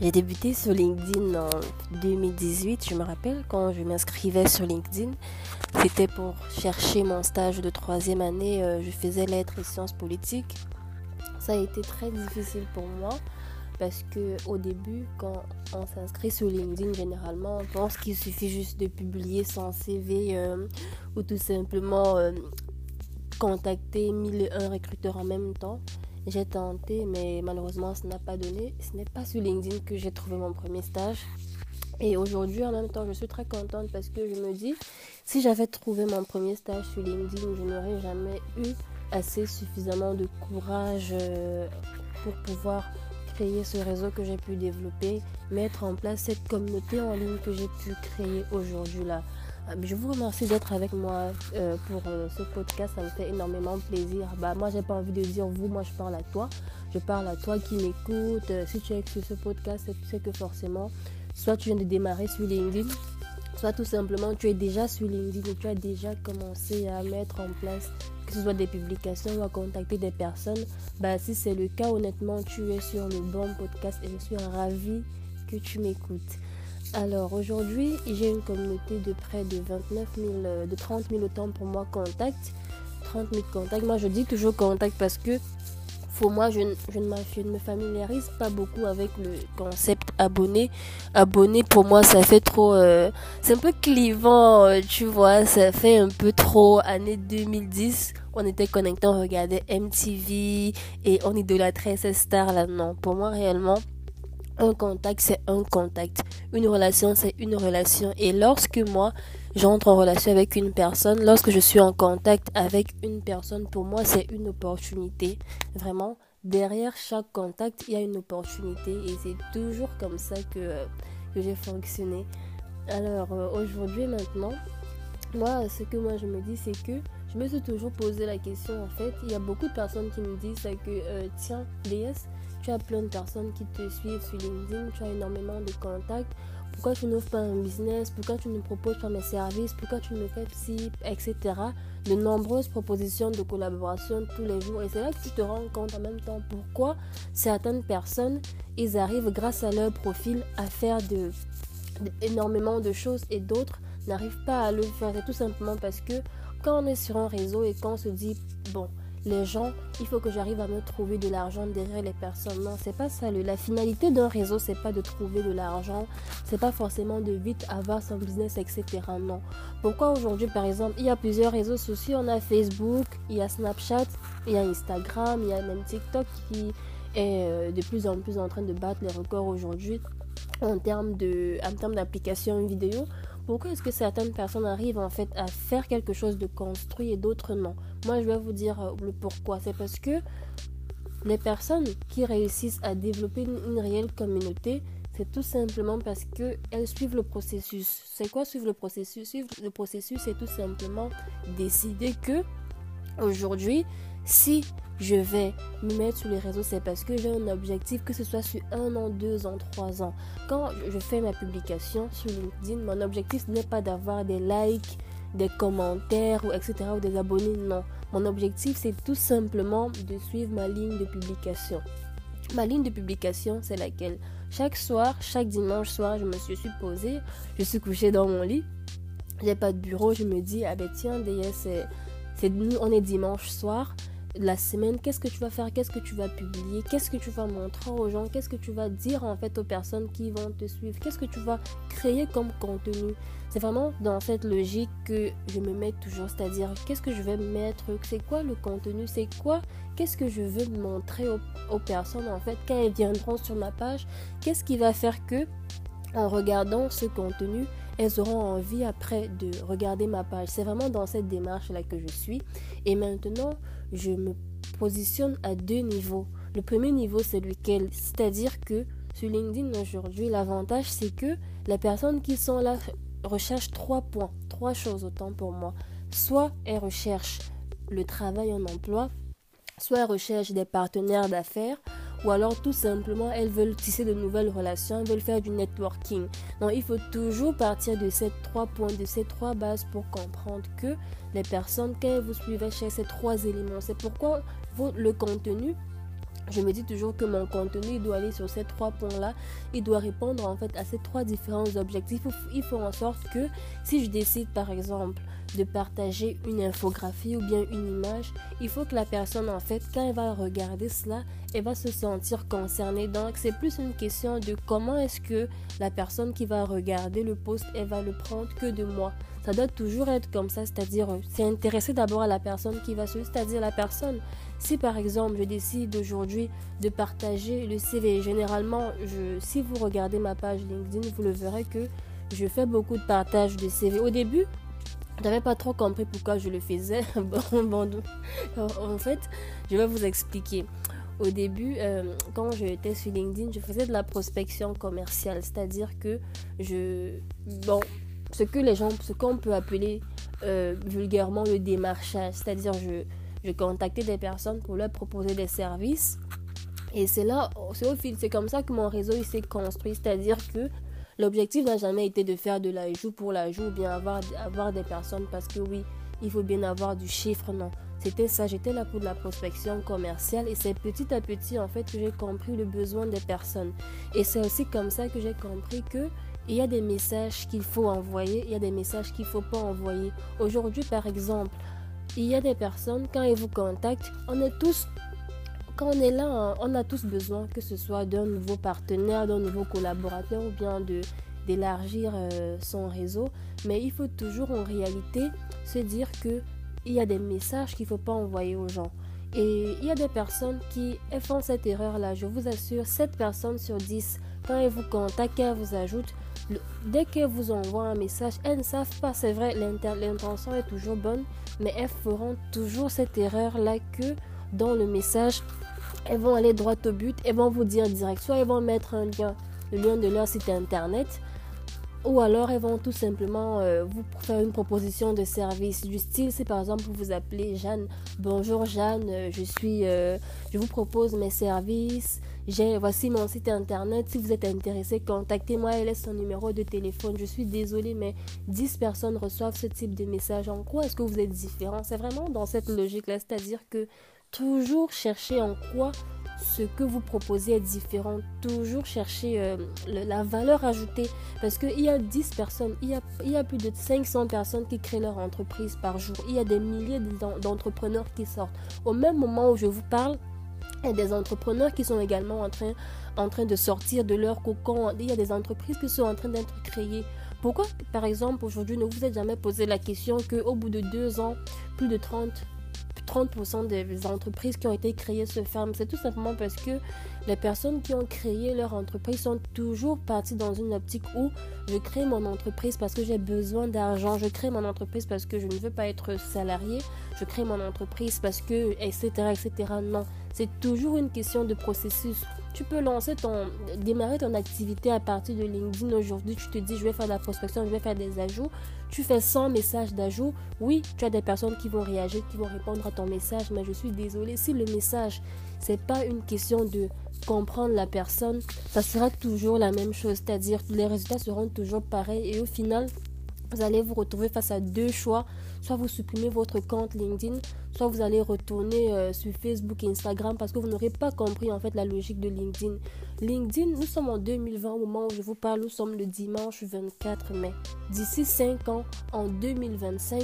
J'ai débuté sur LinkedIn en 2018. Je me rappelle quand je m'inscrivais sur LinkedIn, c'était pour chercher mon stage de troisième année. Euh, je faisais lettres et sciences politiques. Ça a été très difficile pour moi parce que au début, quand on s'inscrit sur LinkedIn, généralement, on pense qu'il suffit juste de publier son CV euh, ou tout simplement euh, contacter mille et un recruteurs en même temps. J'ai tenté, mais malheureusement, ça n'a pas donné. Ce n'est pas sur LinkedIn que j'ai trouvé mon premier stage. Et aujourd'hui, en même temps, je suis très contente parce que je me dis, si j'avais trouvé mon premier stage sur LinkedIn, je n'aurais jamais eu assez suffisamment de courage euh, pour pouvoir créer ce réseau que j'ai pu développer, mettre en place cette communauté en ligne que j'ai pu créer aujourd'hui là. Euh, je vous remercie d'être avec moi euh, pour euh, ce podcast. Ça me fait énormément plaisir. Bah, moi, j'ai pas envie de dire vous, moi, je parle à toi. Je parle à toi qui m'écoute. si tu es sur ce podcast, tu sais que forcément, soit tu viens de démarrer sur LinkedIn, soit tout simplement tu es déjà sur LinkedIn et tu as déjà commencé à mettre en place que ce soit des publications ou à contacter des personnes. Bah, si c'est le cas, honnêtement, tu es sur le bon podcast et je suis ravie que tu m'écoutes. Alors aujourd'hui, j'ai une communauté de près de 29 000, euh, de 30 000 autant pour moi contact. 30 000 contacts. Moi, je dis toujours contact parce que pour moi, je, ne me familiarise pas beaucoup avec le concept abonné. Abonné, pour moi, ça fait trop... Euh, c'est un peu clivant, euh, tu vois. Ça fait un peu trop année 2010. On était connectés, on regardait MTV et on idolâtrait ces stars-là. Non, pour moi, réellement, un contact, c'est un contact. Une relation, c'est une relation. Et lorsque moi, j'entre en relation avec une personne, lorsque je suis en contact avec une personne, pour moi, c'est une opportunité. Vraiment, derrière chaque contact, il y a une opportunité. Et c'est toujours comme ça que, que j'ai fonctionné. Alors, euh, aujourd'hui, maintenant, moi, ce que moi je me dis, c'est que je me suis toujours posé la question, en fait, il y a beaucoup de personnes qui me disent que, euh, tiens, DS, tu as plein de personnes qui te suivent sur LinkedIn, tu as énormément de contacts. Pourquoi tu n'ouvres pas un business? Pourquoi tu ne proposes pas mes services? Pourquoi tu ne me fais psy Etc. De nombreuses propositions de collaboration tous les jours. Et c'est là que tu te rends compte en même temps pourquoi certaines personnes, ils arrivent grâce à leur profil à faire de, énormément de choses et d'autres n'arrivent pas à le faire. C'est tout simplement parce que quand on est sur un réseau et qu'on se dit, bon, les gens, il faut que j'arrive à me trouver de l'argent derrière les personnes. Non, c'est pas ça. La finalité d'un réseau, c'est pas de trouver de l'argent, c'est pas forcément de vite avoir son business, etc. Non. Pourquoi aujourd'hui, par exemple, il y a plusieurs réseaux sociaux? On a Facebook, il y a Snapchat, il y a Instagram, il y a même TikTok qui est euh, de plus en plus en train de battre les records aujourd'hui en termes de, en termes d'applications vidéo. Pourquoi est-ce que certaines personnes arrivent en fait à faire quelque chose de construit et d'autres non? Moi, je vais vous dire euh, le pourquoi. C'est parce que les personnes qui réussissent à développer une, réelle communauté, c'est tout simplement parce qu'elles suivent le processus. C'est quoi suivre le processus? Suivre le processus, c'est tout simplement décider que aujourd'hui, si je vais me mettre sur les réseaux, c'est parce que j'ai un objectif, que ce soit sur un an, deux ans, trois ans. Quand je fais ma publication sur LinkedIn, mon objectif n'est pas d'avoir des likes, des commentaires, ou etc., ou des abonnés, non. Mon objectif, c'est tout simplement de suivre ma ligne de publication. Ma ligne de publication, c'est laquelle? Chaque soir, chaque dimanche soir, je me suis posée, je suis couchée dans mon lit, j'ai pas de bureau, je me dis, ah ben tiens, c'est, c'est, on est dimanche soir, la semaine, qu'est-ce que tu vas faire, qu'est-ce que tu vas publier, qu'est-ce que tu vas montrer aux gens, qu'est-ce que tu vas dire en fait aux personnes qui vont te suivre, qu'est-ce que tu vas créer comme contenu? C'est vraiment dans cette logique que je me mets toujours, c'est-à-dire qu'est-ce que je vais mettre, c'est quoi le contenu, c'est quoi, qu'est-ce que je veux montrer aux, aux personnes en fait quand elles viendront sur ma page, qu'est-ce qui va faire que en regardant ce contenu, elles auront envie après de regarder ma page. C'est vraiment dans cette démarche-là que je suis. Et maintenant, je me positionne à deux niveaux. Le premier niveau, c'est lequel? C'est-à-dire que sur LinkedIn aujourd'hui, l'avantage, c'est que les personnes qui sont là recherchent trois points, trois choses autant pour moi. Soit elles recherchent le travail en emploi, soit elles recherchent des partenaires d'affaires, ou alors tout simplement elles veulent tisser de nouvelles relations, elles veulent faire du networking. Donc il faut toujours partir de ces trois points, de ces trois bases pour comprendre que les personnes, quand vous suivez chez ces trois éléments, c'est pourquoi le contenu je me dis toujours que mon contenu doit aller sur ces trois points-là. Il doit répondre en fait à ces trois différents objectifs. Il faut en sorte que si je décide par exemple de partager une infographie ou bien une image, il faut que la personne en fait quand elle va regarder cela, elle va se sentir concernée. Donc c'est plus une question de comment est-ce que la personne qui va regarder le post, elle va le prendre que de moi. Ça doit toujours être comme ça, c'est-à-dire c'est intéressé d'abord à la personne qui va suivre, c'est-à-dire la personne si par exemple je décide aujourd'hui de partager le CV, généralement, si vous regardez ma page LinkedIn, vous le verrez que je fais beaucoup de partage de CV. Au début, je n'avais pas trop compris pourquoi je le faisais. bon, en fait, je vais vous expliquer. Au début, euh, quand j'étais sur LinkedIn, je faisais de la prospection commerciale, c'est-à-dire que je, bon, ce que les gens, ce qu'on peut appeler euh, vulgairement le démarchage, c'est-à-dire je je contactais des personnes pour leur proposer des services. Et c'est là, c'est au fil, c'est comme ça que mon réseau s'est construit. C'est-à-dire que l'objectif n'a jamais été de faire de l'ajout pour l'ajout ou bien avoir, avoir des personnes parce que oui, il faut bien avoir du chiffre. Non, c'était ça. J'étais là pour de la prospection commerciale et c'est petit à petit en fait que j'ai compris le besoin des personnes. Et c'est aussi comme ça que j'ai compris que il y a des messages qu'il faut envoyer, il y a des messages qu'il ne faut pas envoyer. Aujourd'hui, par exemple, il y a des personnes, quand elles vous contactent, on est tous, quand on est là, on a tous besoin que ce soit d'un nouveau partenaire, d'un nouveau collaborateur ou bien d'élargir euh, son réseau. Mais il faut toujours en réalité se dire que il y a des messages qu'il ne faut pas envoyer aux gens. Et il y a des personnes qui font cette erreur-là. Je vous assure, 7 personnes sur 10, quand elles vous contactent, elles vous ajoutent, dès qu'elles vous envoient un message, elles ne savent pas, c'est vrai, l'intention est toujours bonne, mais elles feront toujours cette erreur-là que dans le message, elles vont aller droit au but, elles vont vous dire direct, soit elles vont mettre un lien, le lien de leur site internet, ou alors elles vont tout simplement euh, vous faire une proposition de service du style, si par exemple vous vous appelez Jeanne, bonjour Jeanne, euh, je suis, euh, je vous propose mes services, voici mon site internet, si vous êtes intéressé, contactez-moi. Et laisse son numéro de téléphone. Je suis désolée, mais 10 personnes reçoivent ce type de message. En quoi est-ce que vous êtes différent? C'est vraiment dans cette logique-là, c'est-à-dire que toujours chercher en quoi ce que vous proposez est différent. Toujours chercher euh, la valeur ajoutée. Parce qu'il y a 10 personnes, il y a, plus de 500 personnes qui créent leur entreprise par jour. Il y a des milliers d'entrepreneurs qui sortent. Au même moment où je vous parle, il y a des entrepreneurs qui sont également en train, en train de sortir de leur cocon. Il y a des entreprises qui sont en train d'être créées. Pourquoi, par exemple, aujourd'hui, ne vous êtes jamais posé la question qu'au bout de deux ans, plus de 30 30% des entreprises qui ont été créées se ferment. C'est tout simplement parce que les personnes qui ont créé leur entreprise sont toujours parties dans une optique où je crée mon entreprise parce que j'ai besoin d'argent, je crée mon entreprise parce que je ne veux pas être salarié, je crée mon entreprise parce que, etc., etc. Non, c'est toujours une question de processus. Tu peux lancer ton, démarrer ton activité à partir de LinkedIn aujourd'hui. Tu te dis, je vais faire de la prospection, je vais faire des ajouts. Tu fais 100 messages d'ajout. Oui, tu as des personnes qui vont réagir, qui vont répondre à ton message, mais je suis désolée. Si le message, c'est pas une question de comprendre la personne, ça sera toujours la même chose. C'est-à-dire, les résultats seront toujours pareils et au final, vous allez vous retrouver face à deux choix. Soit vous supprimez votre compte LinkedIn, soit vous allez retourner euh, sur Facebook et Instagram parce que vous n'aurez pas compris en fait la logique de LinkedIn. LinkedIn, nous sommes en 2020 au moment où je vous parle, nous sommes le dimanche 24 mai. D'ici 5 ans, en 2025,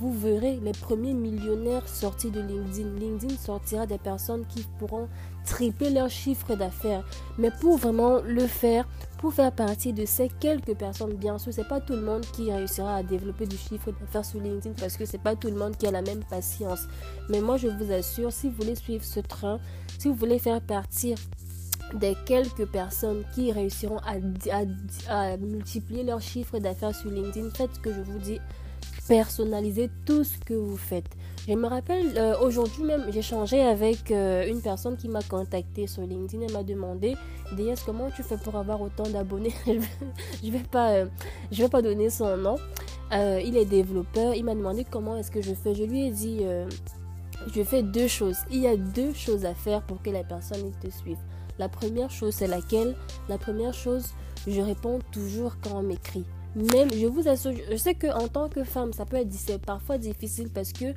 vous verrez les premiers millionnaires sortis de LinkedIn. LinkedIn sortira des personnes qui pourront tripler leur chiffre d'affaires. Mais pour vraiment le faire, pour faire partie de ces quelques personnes, bien sûr, c'est pas tout le monde qui réussira à développer du chiffre d'affaires sur LinkedIn parce que c'est pas tout le monde qui a la même patience. Mais moi, je vous assure, si vous voulez suivre ce train, si vous voulez faire partie des quelques personnes qui réussiront à, à multiplier leur chiffre d'affaires sur LinkedIn, faites ce que je vous dis personnalisez tout ce que vous faites. Je me rappelle, euh, aujourd'hui même, j'ai changé avec euh, une personne qui m'a contacté sur LinkedIn et m'a demandé, Déas, comment tu fais pour avoir autant d'abonnés? Je vais pas, euh, vais pas donner son nom. il est développeur. Il m'a demandé comment est-ce que je fais. Je lui ai dit, je fais deux choses. Il y a deux choses à faire pour que la personne te suive. La première chose, c'est laquelle? La première chose, je réponds toujours quand on m'écrit. Même, je vous assure, je sais qu'en tant que femme, ça peut être parfois difficile parce que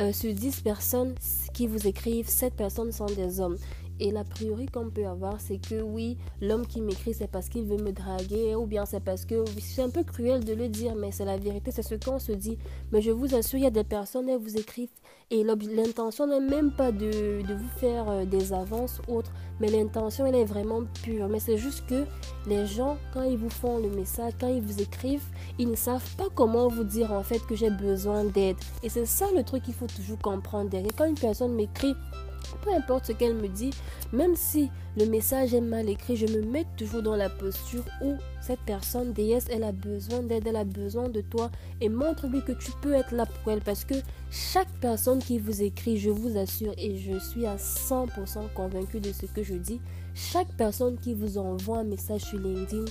euh, sur 10 personnes qui vous écrivent, 7 personnes sont des hommes. Et l'a priori qu'on peut avoir, c'est que oui, l'homme qui m'écrit, c'est parce qu'il veut me draguer, ou bien c'est parce que c'est un peu cruel de le dire, mais c'est la vérité, c'est ce qu'on se dit. Mais je vous assure, il y a des personnes, elles vous écrivent, et l'intention n'est même pas de, vous faire euh, des avances autres, mais l'intention, elle est vraiment pure. Mais c'est juste que les gens, quand ils vous font le message, quand ils vous écrivent, ils ne savent pas comment vous dire en fait que j'ai besoin d'aide. Et c'est ça le truc qu'il faut toujours comprendre derrière. Quand une personne m'écrit, peu importe ce qu'elle me dit, même si le message est mal écrit, je me mets toujours dans la posture où cette personne, déesse, elle a besoin d'aide, elle a besoin de toi et montre-lui que tu peux être là pour elle parce que chaque personne qui vous écrit, je vous assure et je suis à 100% convaincu de ce que je dis, chaque personne qui vous envoie un message sur LinkedIn,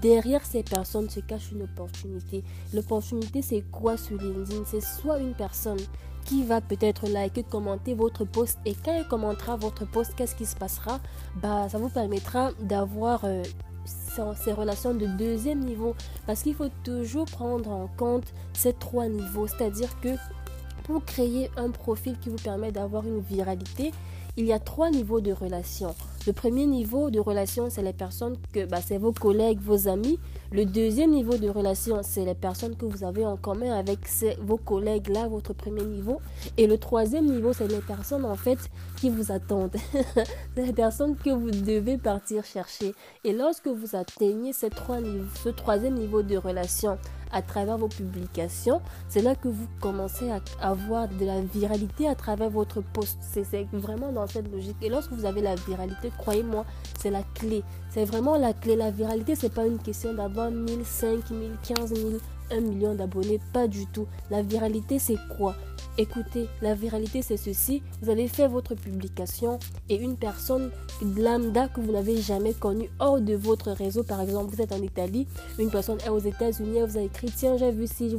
derrière ces personnes se cache une opportunité. L'opportunité, c'est quoi sur LinkedIn? C'est soit une personne qui va peut-être liker, commenter votre post et quand elle commentera votre post, qu'est-ce qui se passera? Bah, ça vous permettra d'avoir euh, ces relations de deuxième niveau. Parce qu'il faut toujours prendre en compte ces trois niveaux, c'est-à-dire que pour créer un profil qui vous permet d'avoir une viralité, il y a trois niveaux de relations. Le premier niveau de relation, c'est les personnes que bah, c'est vos collègues, vos amis. Le deuxième niveau de relation, c'est les personnes que vous avez en commun avec vos collègues, là, votre premier niveau. Et le troisième niveau, c'est les personnes en fait qui vous attendent. c'est les personnes que vous devez partir chercher. Et lorsque vous atteignez ces trois niveaux, ce troisième niveau de relation, à travers vos publications, c'est là que vous commencez à avoir de la viralité à travers votre post. C'est vraiment dans cette logique. Et lorsque vous avez la viralité, croyez-moi, c'est la clé. C'est vraiment la clé. La viralité, c'est pas une question d'avoir 1000, 5000, 15 000, 1 million d'abonnés. Pas du tout. La viralité, c'est quoi? Écoutez, la viralité c'est ceci. Vous avez fait votre publication et une personne lambda que vous n'avez jamais connue hors de votre réseau, par exemple, vous êtes en Italie, une personne est aux États-Unis, elle vous a écrit Tiens, j'ai vu si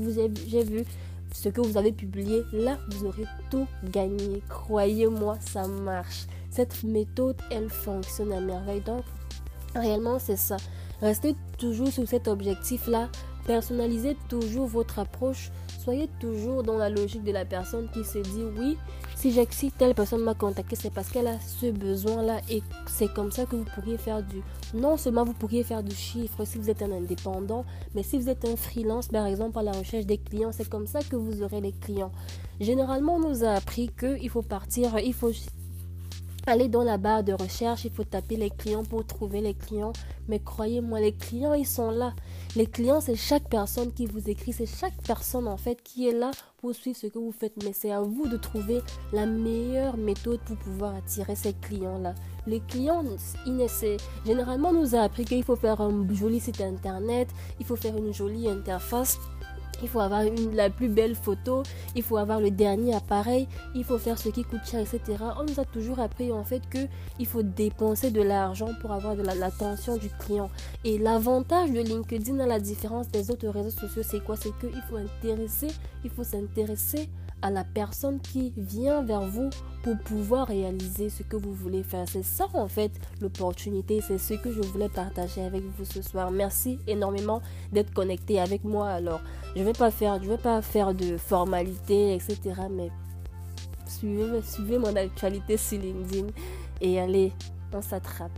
j'ai vu ce que vous avez publié. Là, vous aurez tout gagné. Croyez-moi, ça marche. Cette méthode, elle fonctionne à merveille. Donc, réellement, c'est ça. Restez toujours sur cet objectif-là. Personnalisez toujours votre approche soyez toujours dans la logique de la personne qui se dit oui, si, si telle personne m'a contacté, c'est parce qu'elle a ce besoin-là et c'est comme ça que vous pourriez faire du... Non seulement vous pourriez faire du chiffre si vous êtes un indépendant, mais si vous êtes un freelance, par exemple, à la recherche des clients, c'est comme ça que vous aurez les clients. Généralement, on nous a appris qu'il faut partir, il faut Allez dans la barre de recherche, il faut taper les clients pour trouver les clients. Mais croyez-moi, les clients, ils sont là. Les clients, c'est chaque personne qui vous écrit, c'est chaque personne en fait qui est là pour suivre ce que vous faites. Mais c'est à vous de trouver la meilleure méthode pour pouvoir attirer ces clients-là. Les clients, généralement, nous a appris qu'il faut faire un joli site internet, il faut faire une jolie interface il faut avoir la plus belle photo, il faut avoir le dernier appareil, il faut faire ce qui coûte cher, etc. On nous a toujours appris en fait que il faut dépenser de l'argent pour avoir de l'attention du client. Et l'avantage de LinkedIn à la différence des autres réseaux sociaux, c'est quoi? C'est qu'il faut intéresser, il faut s'intéresser à la personne qui vient vers vous pour pouvoir réaliser ce que vous voulez faire. C'est ça en fait l'opportunité, c'est ce que je voulais partager avec vous ce soir. Merci énormément d'être connecté avec moi. Alors, je vais pas faire, vais pas faire de formalités, etc. Mais suivez, suivez mon actualité sur LinkedIn et allez, on s'attrape.